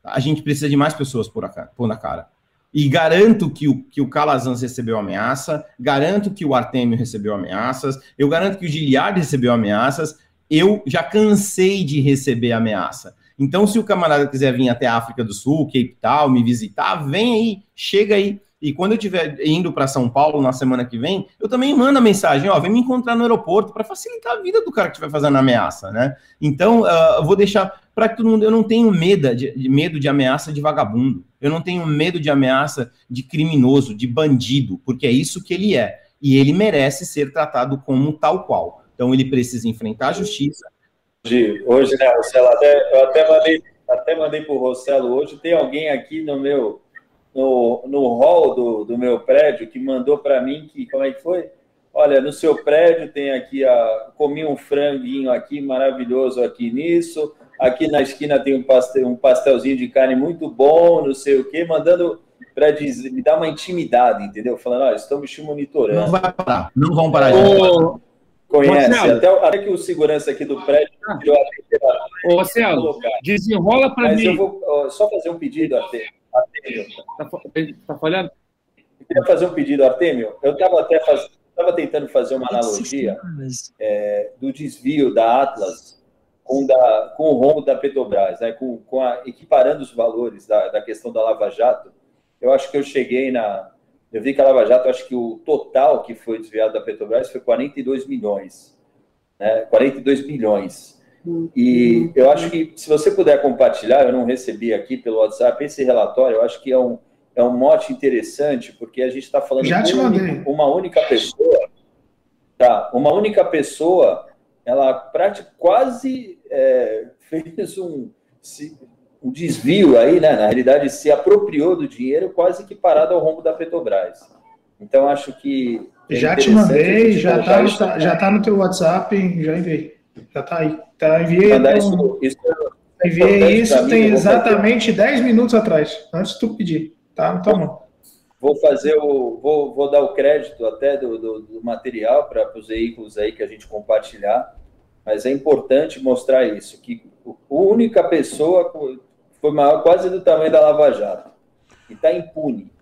A gente precisa de mais pessoas por, a, por na cara. E garanto que o, que o Calazans recebeu ameaça, garanto que o Artemio recebeu ameaças, eu garanto que o Giliard recebeu ameaças, eu já cansei de receber ameaça. Então, se o camarada quiser vir até a África do Sul, Cape Town, me visitar, vem aí, chega aí. E quando eu estiver indo para São Paulo na semana que vem, eu também mando a mensagem, ó, vem me encontrar no aeroporto para facilitar a vida do cara que estiver fazendo ameaça, né? Então, uh, eu vou deixar para que todo mundo, eu não tenho medo de, de, medo de ameaça de vagabundo. Eu não tenho medo de ameaça de criminoso, de bandido, porque é isso que ele é. E ele merece ser tratado como tal qual. Então, ele precisa enfrentar a justiça, Hoje, né, Rossello, até, eu até mandei, até mandei para o Rossello hoje, tem alguém aqui no meu, no, no hall do, do meu prédio que mandou para mim que, como é que foi? Olha, no seu prédio tem aqui, a, comi um franguinho aqui maravilhoso aqui nisso, aqui na esquina tem um, pastel, um pastelzinho de carne muito bom, não sei o quê, mandando para me dar uma intimidade, entendeu? Falando, olha, estamos te monitorando. Não vai parar, não vão parar. Ô, Conhece, até, até, que o segurança aqui do prédio tirou a temperatura. Ô, Marcelo, desenrola para mim. eu vou só fazer um pedido, Artemio. Está tá falhando? Eu queria fazer um pedido, Artemio. Eu estava até faz... tentando fazer uma analogia é, do desvio da Atlas com, da, com o rombo da Petrobras, né? com, com a, equiparando os valores da, da questão da Lava Jato. Eu acho que eu cheguei na, eu vi que a Lava Jato, acho que o total que foi desviado da Petrobras foi 42 milhões. Né? 42 milhões. E eu acho que, se você puder compartilhar, eu não recebi aqui pelo WhatsApp esse relatório, eu acho que é um, é um mote interessante, porque a gente está falando Já de uma única pessoa. Tá, uma única pessoa, ela praticamente quase é, fez um. Se, um desvio aí, né? Na realidade, se apropriou do dinheiro quase que parado ao rombo da Petrobras. Então, acho que. É já te mandei, já está no, já tá no teu WhatsApp, já enviei. Já tá aí. Tá, enviei. Então, isso, isso, enviei isso tem exatamente 10 minutos atrás, antes de tu pedir. Tá na tua mão. Vou fazer o. Vou, vou dar o crédito até do, do, do material para os veículos aí que a gente compartilhar. Mas é importante mostrar isso, que a única pessoa foi maior, quase do tamanho da Lava Jato. E está impune.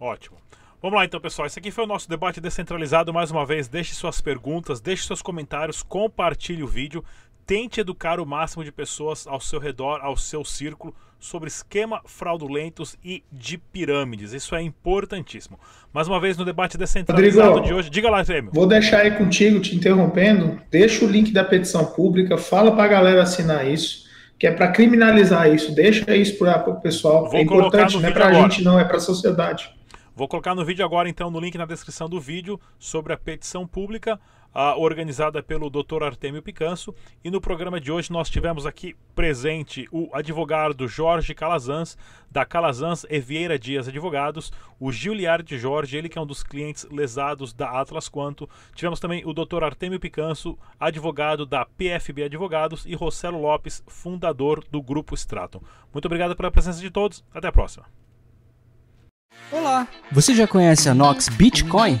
Ótimo. Vamos lá então, pessoal. Esse aqui foi o nosso debate descentralizado. Mais uma vez, deixe suas perguntas, deixe seus comentários, compartilhe o vídeo. Tente educar o máximo de pessoas ao seu redor, ao seu círculo, sobre esquema fraudulentos e de pirâmides. Isso é importantíssimo. Mais uma vez no debate descentralizado Rodrigo, de hoje. Diga lá, Trêmio. Vou deixar aí contigo, te interrompendo. Deixa o link da petição pública, fala para a galera assinar isso, que é para criminalizar isso. Deixa isso para o pessoal. Vou é importante, não é para a gente, não, é para a sociedade. Vou colocar no vídeo agora, então, no link na descrição do vídeo sobre a petição pública organizada pelo Dr. Artemio Picanso. E no programa de hoje nós tivemos aqui presente o advogado Jorge Calazans, da Calazans e Vieira Dias Advogados, o Giliard Jorge, ele que é um dos clientes lesados da Atlas Quanto. Tivemos também o Dr. Artemio Picanso, advogado da PFB Advogados, e Rossello Lopes, fundador do Grupo Straton. Muito obrigado pela presença de todos. Até a próxima. Olá! Você já conhece a Nox Bitcoin?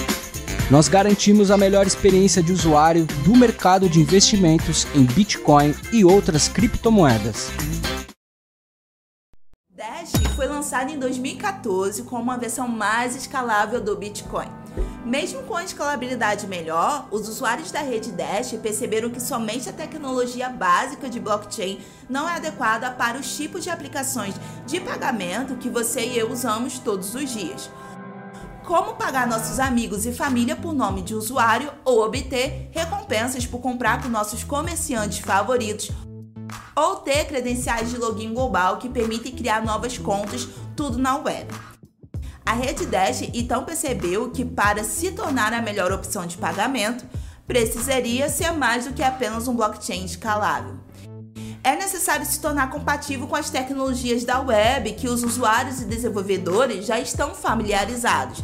Nós garantimos a melhor experiência de usuário do mercado de investimentos em Bitcoin e outras criptomoedas. Dash foi lançado em 2014 como uma versão mais escalável do Bitcoin. Mesmo com a escalabilidade melhor, os usuários da rede Dash perceberam que somente a tecnologia básica de blockchain não é adequada para os tipos de aplicações de pagamento que você e eu usamos todos os dias como pagar nossos amigos e família por nome de usuário ou obter recompensas por comprar com nossos comerciantes favoritos ou ter credenciais de login global que permitem criar novas contas, tudo na web. A rede Dash então percebeu que para se tornar a melhor opção de pagamento, precisaria ser mais do que apenas um blockchain escalável. É necessário se tornar compatível com as tecnologias da web que os usuários e desenvolvedores já estão familiarizados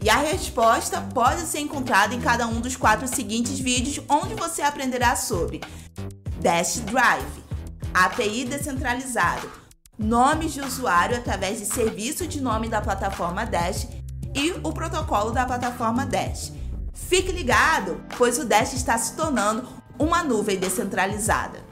E a resposta pode ser encontrada em cada um dos quatro seguintes vídeos, onde você aprenderá sobre Dash Drive, API descentralizado, nomes de usuário através de serviço de nome da plataforma Dash e o protocolo da plataforma Dash. Fique ligado, pois o Dash está se tornando uma nuvem descentralizada.